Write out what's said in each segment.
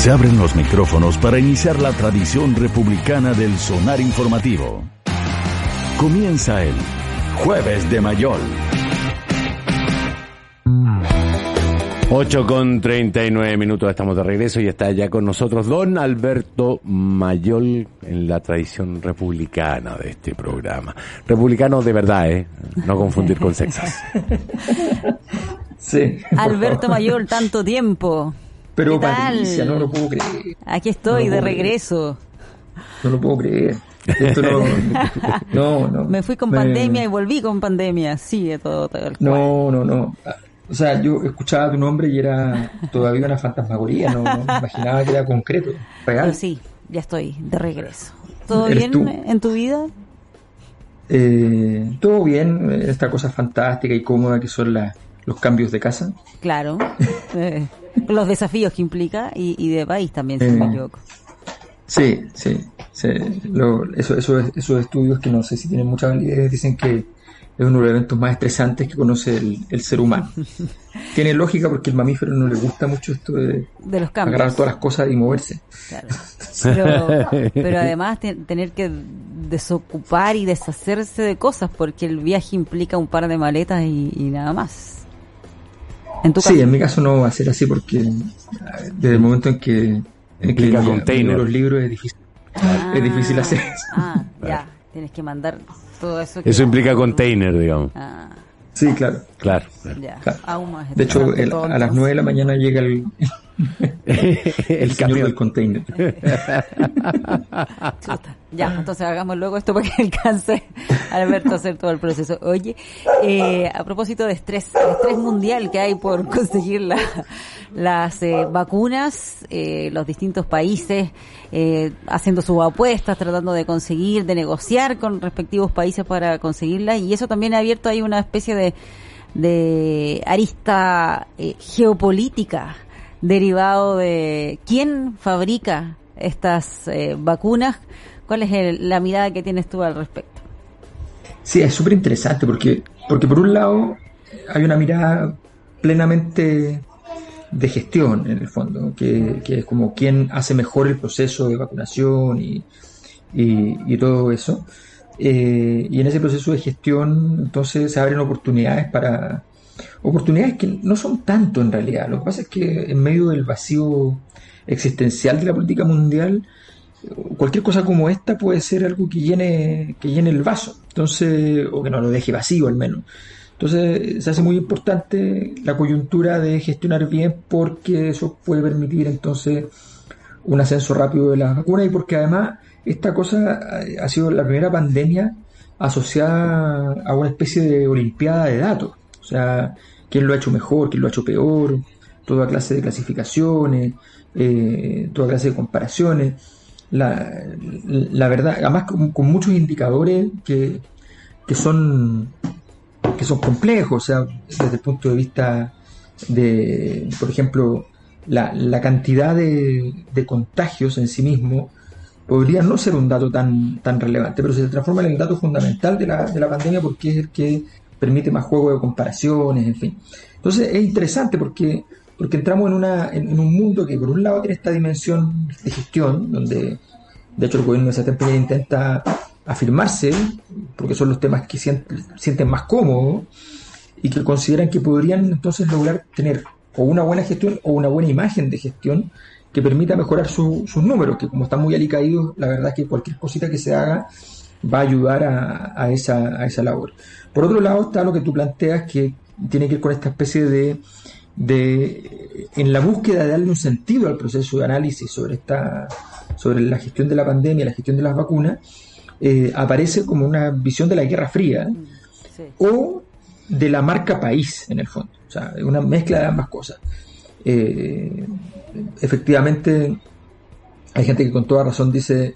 Se abren los micrófonos para iniciar la tradición republicana del sonar informativo. Comienza el Jueves de Mayol. 8 con 39 minutos, estamos de regreso y está ya con nosotros don Alberto Mayol en la tradición republicana de este programa. Republicano de verdad, ¿eh? No confundir con sexas. Sí. Alberto Mayol, tanto tiempo. Pero. Patricia, no lo puedo creer. Aquí estoy No de regreso. No lo puedo creer. Esto no, no, no. Me fui con Me- pandemia y volví con pandemia. Sigue todo tal cual. No, no, no. O sea, yo escuchaba tu nombre y era todavía una fantasmagoría, no, no me imaginaba que era concreto, real. Pero sí, ya estoy de regreso. ¿Todo bien tú. en tu vida? Eh, todo bien, esta cosa fantástica y cómoda que son la- los cambios de casa. Claro. Los desafíos que implica y, y de país también, si no me Eh, equivoco. Sí, sí. sí. Lo- eso, eso, esos estudios que no sé si tienen mucha validez dicen que es uno de los eventos más estresantes que conoce el, el ser humano. Tiene lógica porque al mamífero no le gusta mucho esto de De los agarrar cambios. todas las cosas y moverse. Claro. Pero, pero además te- tener que desocupar y deshacerse de cosas porque el viaje implica un par de maletas y, y nada más. En tu Sí, en mi caso no va a ser así porque eh, desde el momento en que, en que container. los libros es difícil, es difícil hacer eso. Ah, ya. Tienes que mandar todo eso. que- Eso implica container, digamos. Ah, Sí, claro. Claro. ya. Claro. Aún más De hecho, el- a las entonces. 9 de la mañana llega el, el, El señor del container. Chuta. Ya, entonces hagamos luego esto para que alcance Alberto a hacer todo el proceso. Oye, eh, a propósito de estrés, el estrés mundial que hay por conseguir la- las eh, vacunas, eh, los distintos países eh, haciendo sus apuestas, tratando de conseguir, de negociar con respectivos países para conseguirlas, y eso también ha abierto ahí una especie de, de arista eh, geopolítica derivado de quién fabrica estas eh, vacunas. ¿Cuál es el- la mirada que tienes tú al respecto? Sí, es súper interesante porque, porque por un lado hay una mirada plenamente de gestión en el fondo, que, es como quién hace mejor el proceso de vacunación y, y, y todo eso. Eh, y en ese proceso de gestión entonces se abren oportunidades para... Oportunidades que no son tanto en realidad. Lo que pasa es que en medio del vacío existencial de la política mundial, cualquier cosa como esta puede ser algo que llene, que llene el vaso, entonces, o que no lo deje vacío al menos. Entonces se hace muy importante la coyuntura de gestionar bien porque eso puede permitir entonces un ascenso rápido de las vacunas y porque además esta cosa ha sido la primera pandemia asociada a una especie de olimpiada de datos. O sea, quién lo ha hecho mejor, quién lo ha hecho peor, toda clase de clasificaciones, eh, toda clase de comparaciones. La, la verdad, además con, muchos indicadores que, que son que son complejos, o sea, desde el punto de vista de, por ejemplo, la, la cantidad de, de contagios en sí mismo podría no ser un dato tan, tan relevante, pero se transforma en el dato fundamental de la, de la pandemia porque es el que permite más juego de comparaciones, en fin. Entonces es interesante porque, porque entramos en, una, en, un mundo que por un lado tiene esta dimensión de gestión, donde de hecho el gobierno de Piñera intenta afirmarse, porque son los temas que sienten, sienten más cómodos y que consideran que podrían entonces lograr tener o una buena gestión o una buena imagen de gestión que permita mejorar su- sus números, que como están muy alicaídos, la verdad es que cualquier cosita que se haga va a ayudar a, a esa, a esa labor. Por otro lado está lo que tú planteas que tiene que ver con esta especie de, de en la búsqueda de darle un sentido al proceso de análisis sobre esta sobre la gestión de la pandemia, la gestión de las vacunas, eh, aparece como una visión de la Guerra Fría Sí. o de la marca país, en el fondo. O sea, es una mezcla de ambas cosas. Eh, efectivamente, hay gente que con toda razón dice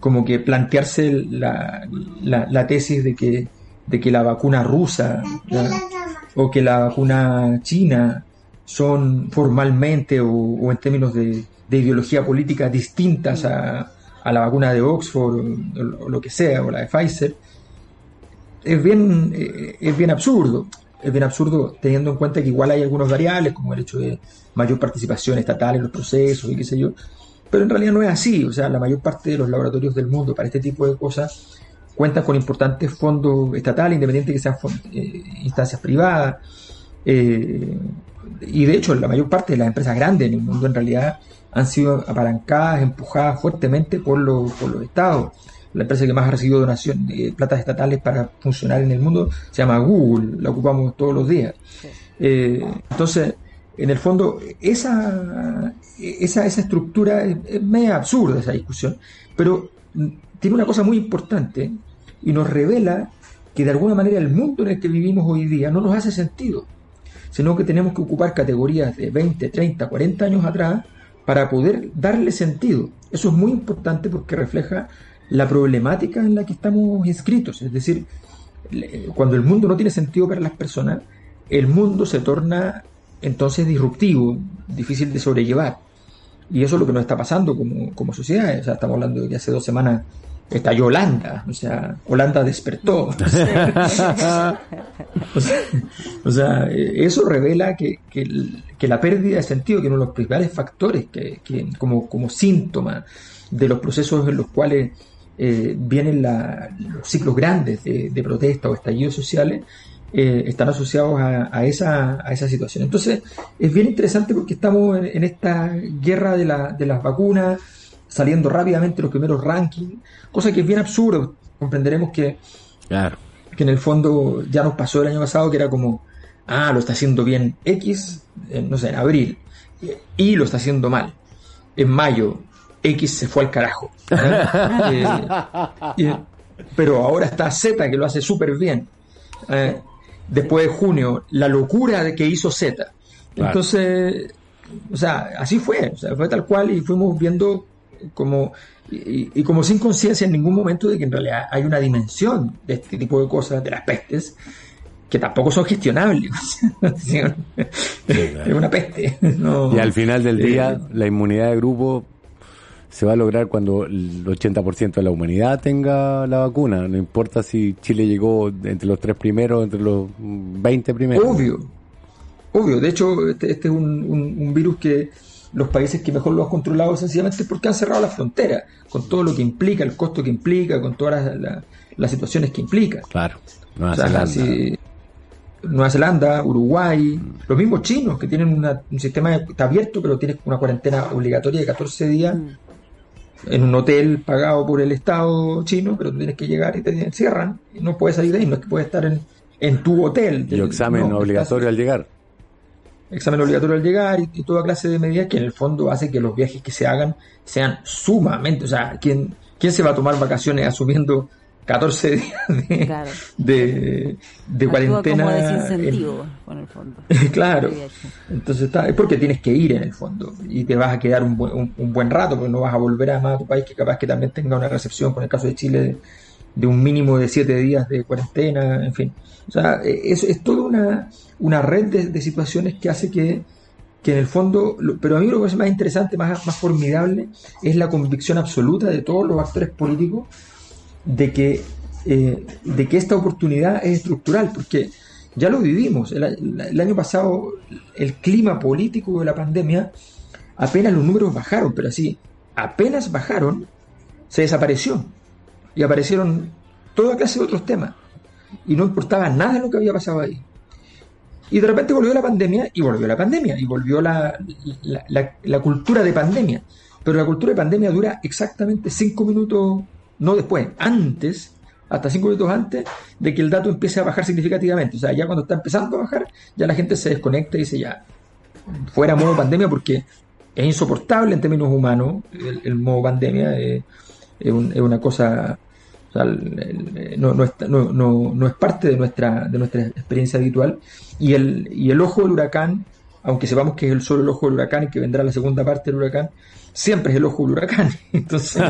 como que plantearse la, la- tesis de que, de que la vacuna rusa o que la vacuna china son formalmente o, o en términos de, de ideología política distintas a, a la vacuna de Oxford o, o lo que sea, o la de Pfizer, es bien, eh, es bien absurdo. es bien absurdo teniendo en cuenta que igual hay algunos variables, como el hecho de mayor participación estatal en los procesos y qué sé yo, pero en realidad no es así, o sea, la mayor parte de los laboratorios del mundo para este tipo de cosas cuentan con importantes fondos estatales, independientes que sean eh, instancias privadas, eh, y de hecho la mayor parte de las empresas grandes en el mundo en realidad han sido apalancadas, empujadas fuertemente por los, por los estados la empresa que más ha recibido donación de platas estatales para funcionar en el mundo se llama Google, la ocupamos todos los días. Eh, entonces, en el fondo, esa, esa, esa estructura es, medio absurda, esa discusión, pero tiene una cosa muy importante y nos revela que de alguna manera el mundo en el que vivimos hoy día no nos hace sentido, sino que tenemos que ocupar categorías de 20, 30, 40 años atrás para poder darle sentido. Eso es muy importante porque refleja la problemática en la que estamos inscritos. Es decir, cuando el mundo no tiene sentido para las personas, el mundo se torna entonces disruptivo, difícil de sobrellevar. Y eso es lo que nos está pasando como, como sociedad. O sea, estamos hablando de que hace dos semanas estalló Holanda, o sea, Holanda despertó. o, sea, eso revela que, que, la pérdida de sentido, que uno de los principales factores que, que como, como síntoma de los procesos en los cuales eh, vienen los ciclos grandes de, protesta o estallidos sociales, eh, están asociados a, esa, a esa situación. Entonces, es bien interesante porque estamos en, esta guerra de, la, de las vacunas, saliendo rápidamente los primeros rankings, cosa que es bien absurdo. Comprenderemos que, que en el fondo ya nos pasó el año pasado que era como, ah, lo está haciendo bien X, no sé, en abril, y lo está haciendo mal. En mayo, X se fue al carajo. Eh, pero ahora está Z, que lo hace súper bien. Eh, después de junio, la locura de que hizo Z. Entonces, o sea, así fue, fue tal cual y fuimos viendo como, y, como sin conciencia en ningún momento de que en realidad hay una dimensión de este tipo de cosas, de las pestes, que tampoco son gestionables. Es una peste. y al final del día, eh, la inmunidad de grupo se va a lograr cuando el 80% de la humanidad tenga la vacuna. No importa si Chile llegó entre los tres primeros, entre los 20 primeros. Obvio, obvio. De hecho, este, este es un, virus que los países que mejor lo han controlado sencillamente porque han cerrado las fronteras, con todo lo que implica, el costo que implica, con todas las, situaciones que implica. Claro, Nueva Zelanda. Nueva Zelanda, Uruguay, los mismos chinos que tienen un sistema está abierto, pero tienes una cuarentena obligatoria de 14 días. Mm en un hotel pagado por el Estado chino, pero tú tienes que llegar y te encierran y no puedes salir de ahí, no es que puedes estar en, en tu hotel. Y examen obligatorio al llegar. Examen obligatorio al llegar y, toda clase de medidas que en el fondo hace que los viajes que se hagan sean sumamente, o sea, ¿quién, quién se va a tomar vacaciones asumiendo 14 días de, de, cuarentena. Como desincentivo, en, el fondo. claro. Entonces está, es porque tienes que ir en el fondo y te vas a quedar un, buen, un, buen rato, porque no vas a volver a más a tu país que capaz que también tenga una recepción, con el caso de Chile, de, un mínimo de 7 días de cuarentena, en fin. O sea, es, es toda una, una red de, situaciones que hace que, que en el fondo, pero a mí lo que es más interesante, más, más formidable, es la convicción absoluta de todos los actores políticos de que, eh, de que esta oportunidad es estructural, porque ya lo vivimos. El, año pasado el clima político de la pandemia, apenas los números bajaron, pero así, apenas bajaron, se desapareció. Y aparecieron toda clase de otros temas. Y no importaba nada lo que había pasado ahí. Y de repente volvió la pandemia y volvió la pandemia y volvió la, la cultura de pandemia. Pero la cultura de pandemia dura exactamente cinco minutos no después, antes, hasta cinco minutos antes de que el dato empiece a bajar significativamente. O sea, ya cuando está empezando a bajar, ya la gente se desconecta y dice ya, fuera modo pandemia porque es insoportable en términos humanos el, modo pandemia, es, una cosa, no, no, es parte de nuestra, de nuestra experiencia habitual. Y el, y el ojo del huracán, aunque sepamos que es el solo el ojo del huracán y que vendrá la segunda parte del huracán, siempre es el ojo del huracán. Entonces,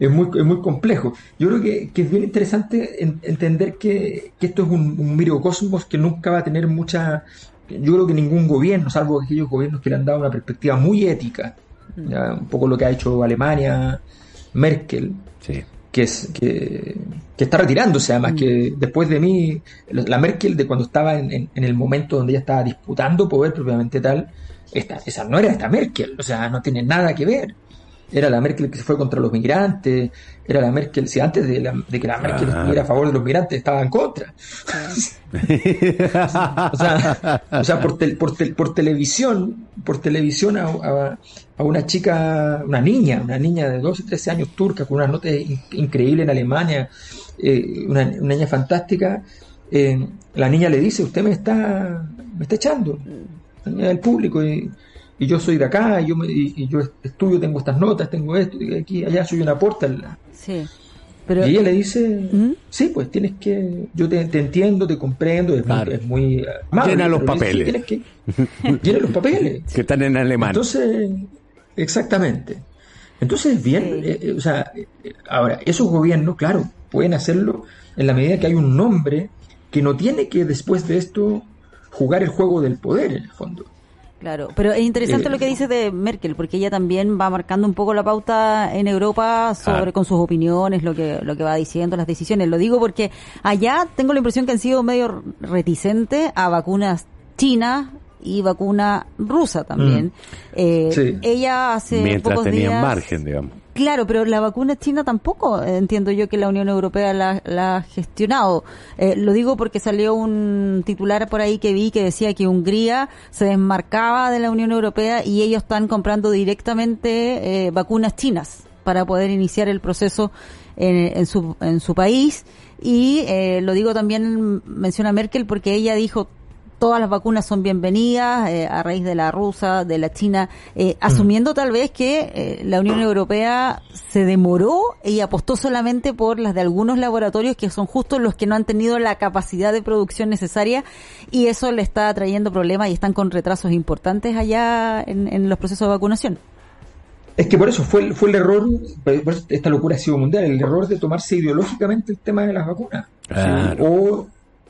es, muy, es muy complejo. Yo creo que, es bien interesante entender que, esto es un, un microcosmos que nunca va a tener mucha. Yo creo que ningún gobierno, salvo aquellos gobiernos que le han dado una perspectiva muy ética, un poco lo que ha hecho Alemania, Merkel. que, es, que, está retirándose, además que después de mí, la Merkel de cuando estaba en, el momento donde ella estaba disputando poder propiamente tal, esta, esa no era esta Merkel, o sea, no tiene nada que ver. Era la Merkel que se fue contra los migrantes, era la Merkel, si antes de, que la Merkel estuviera a favor de los migrantes, estaba en contra. o sea, o sea por, por, televisión, por televisión a, una chica, una niña, una niña de 12, 13 años turca, con una nota increíble en Alemania, eh, una, niña fantástica, eh, la niña le dice, usted me está, me está echando, el público, y y yo soy de acá, y yo, y, yo estudio, tengo estas notas, tengo esto, y aquí, allá soy una porta. Sí. Pero, y ella le dice, ¿Mm? sí, pues tienes que, yo te, entiendo, te comprendo, es, muy, es Llena los papeles. llena los papeles. que están en alemán. Entonces, exactamente. Entonces, bien, eh, eh, o sea, eh, ahora, esos gobiernos, claro, pueden hacerlo en la medida que hay un nombre que no tiene que después de esto jugar el juego del poder, en el fondo. Claro, pero es interesante lo que dice de Merkel, porque ella también va marcando un poco la pauta en Europa sobre con sus opiniones, lo que lo que va diciendo, las decisiones. Lo digo porque allá tengo la impresión que han sido medio reticentes a vacunas chinas y vacuna rusa también. Mm. Eh, ella hace Mientras pocos tenían margen, digamos. Claro, pero la vacuna china tampoco entiendo yo que la Unión Europea la, ha gestionado. Eh, lo digo porque salió un titular por ahí que vi que decía que Hungría se desmarcaba de la Unión Europea y ellos están comprando directamente eh, vacunas chinas para poder iniciar el proceso en, en, su, en su país. Y eh, lo digo también, menciona Merkel, porque ella dijo todas las vacunas son bienvenidas eh, a raíz de la rusa, de la china, eh, asumiendo tal vez que eh, la Unión Europea se demoró y apostó solamente por las de algunos laboratorios que son justo los que no han tenido la capacidad de producción necesaria y eso le está trayendo problemas y están con retrasos importantes allá en, los procesos de vacunación. Es que por eso fue, fue el error, esta locura ha sido mundial, el error de tomarse ideológicamente el tema de las vacunas. O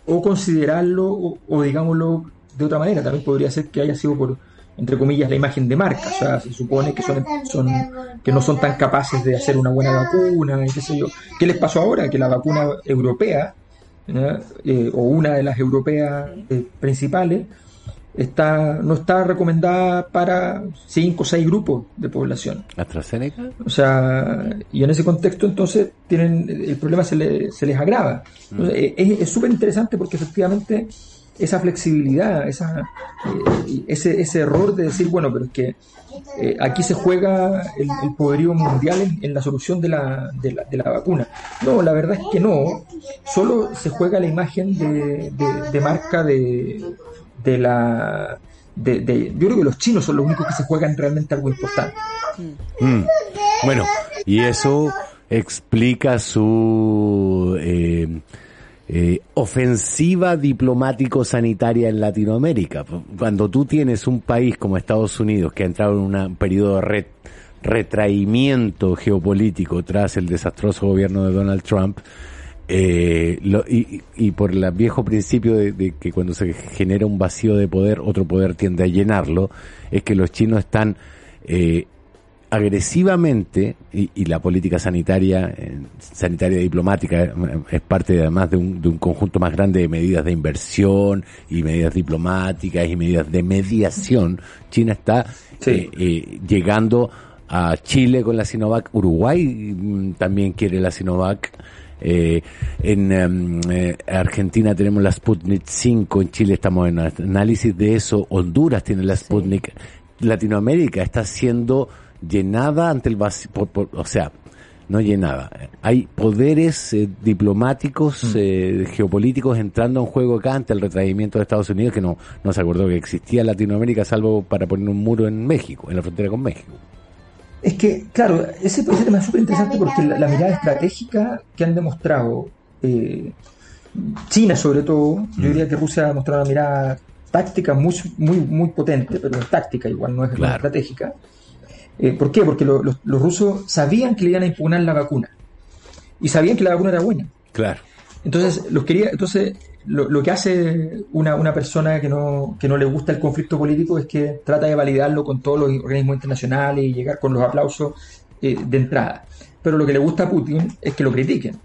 o considerarlo, o, digámoslo de otra manera, también podría ser que haya sido por, entre comillas, la imagen de marca. O sea, se supone que son, son que no son tan capaces de hacer una buena vacuna, y qué sé yo. ¿Qué les pasó ahora? Que la vacuna europea, eh, o una de las europeas eh, principales, está no está recomendada para cinco o seis grupos de población. ¿AstraZeneca? O sea, y en ese contexto entonces tienen el problema se, se les agrava. Mm. es súper interesante porque efectivamente esa flexibilidad, esa, eh, ese, ese error de decir, bueno, pero es que eh, aquí se juega el, poderío mundial en, la solución de la, de, la, de la, vacuna. No, la verdad es que no, solo se juega la imagen de, de marca de, de la... De, yo creo que los chinos son los únicos que se juegan realmente algo importante. Mm. Bueno, y eso explica su eh, eh, ofensiva diplomático-sanitaria en Latinoamérica. Cuando tú tienes un país como Estados Unidos que ha entrado en un periodo de retraimiento geopolítico tras el desastroso gobierno de Donald Trump, eh, y, por el viejo principio de, que cuando se genera un vacío de poder, otro poder tiende a llenarlo, es que los chinos están eh, agresivamente, y, la política sanitaria, eh, sanitaria diplomática, eh, es parte además de un, de un conjunto más grande de medidas de inversión y medidas diplomáticas y medidas de mediación. China está llegando a Chile con la Sinovac, Uruguay mm, también quiere la Sinovac, eh, en em, eh, Argentina tenemos la Sputnik 5, en Chile estamos en análisis de eso, Honduras tiene la Sputnik, Latinoamérica está siendo llenada ante el vacío, o sea, no llenada. Hay poderes eh, diplomáticos, mm. geopolíticos entrando en juego acá ante el retraimiento de Estados Unidos que no, no se acordó que existía Latinoamérica salvo para poner un muro en México, en la frontera con México. Es que, claro, ese, tema es súper interesante porque la, mirada estratégica que han demostrado eh, China sobre todo, yo diría que Rusia ha demostrado una mirada táctica muy, muy, muy potente, pero es táctica igual, no es estratégica. Eh, ¿Por qué? Porque los rusos sabían que le iban a impugnar la vacuna y sabían que la vacuna era buena. Claro. Entonces, los quería, entonces lo, que hace una, una persona que no, que no le gusta el conflicto político es que trata de validarlo con todos los organismos internacionales y llegar con los aplausos eh, de entrada. Pero lo que le gusta a Putin es que lo critiquen.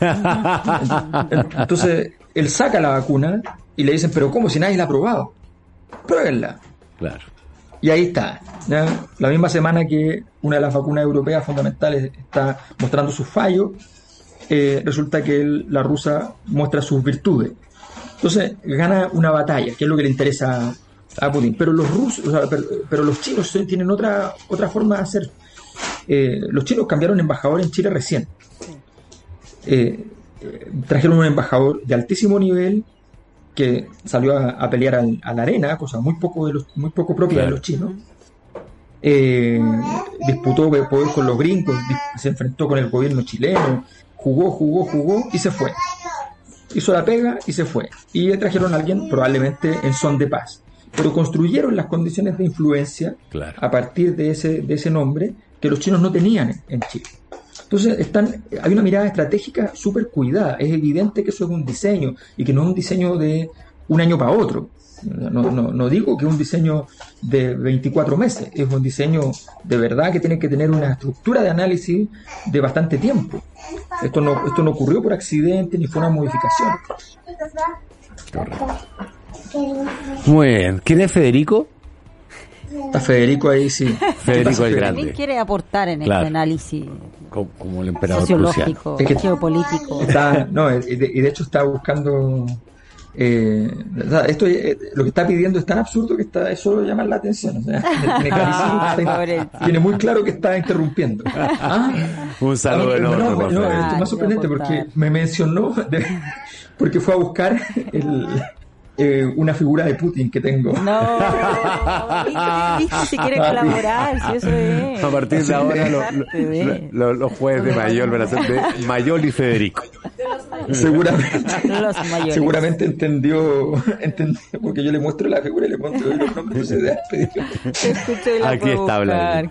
Entonces, él saca la vacuna y le dicen, pero ¿cómo si nadie la ha probado? Pruébenla. Claro. Y ahí está. ¿ya? La misma semana que una de las vacunas europeas fundamentales está mostrando sus fallos, eh, resulta que él- la rusa muestra sus virtudes. Entonces gana una batalla, que es lo que le interesa a Putin. Pero los rusos, o sea, pero, pero los chinos tienen otra, otra forma de hacer. Eh, los chinos cambiaron embajador en Chile recién. Eh, trajeron un embajador de altísimo nivel que salió a, a pelear al- a la arena, cosa muy poco, de los, muy poco propia Claro. de los chinos. Eh, disputó poder con los gringos, se enfrentó con el gobierno chileno, jugó, jugó, jugó y se fue. Hizo la pega y se fue. Y le trajeron a alguien probablemente en son de paz. Pero construyeron las condiciones de influencia Claro. a partir de ese, de ese nombre que los chinos no tenían en- en Chile. Entonces están, hay una mirada estratégica súper cuidada. Es evidente que eso es un diseño y que no es un diseño de un año para otro. No, no, no digo que es un diseño de 24 meses, es un diseño de verdad que tiene que tener una estructura de análisis de bastante tiempo. Esto no, esto no ocurrió por accidente ni fue una modificación. Muy bien. ¿Quién es Federico? Está Federico ahí, sí. Federico el? Grande. ¿Quién quiere aportar en Claro. este análisis Como, como el emperador sociológico, Es que- geopolítico? Está, no, y de, y de hecho está buscando. Eh, esto, eh, lo que está pidiendo es tan absurdo que está, eso solo llama la atención. o sea, tiene, clarísimo que está- tiene muy claro que está interrumpiendo. Ah, Un saludo ah, enorme. no, no, Federico. esto es Ah, más sorprendente porque me mencionó, de- porque fue a buscar el, eh, una figura de Putin que tengo. No, ¿viste? si quiere colaborar, si eso es. A partir de ahora lo- lo- lo- los jueves de Mayol van a ser de Mayol y Federico. Seguramente, Los seguramente entendió, entendió, porque yo le muestro la figura y le muestro los nombres Aquí está hablando.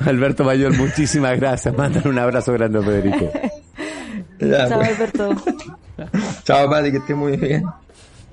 Alberto Mayol, muchísimas gracias. Mándale un abrazo grande a Federico. Ya, Chao, pues. Alberto. Chao, padre, que esté muy bien.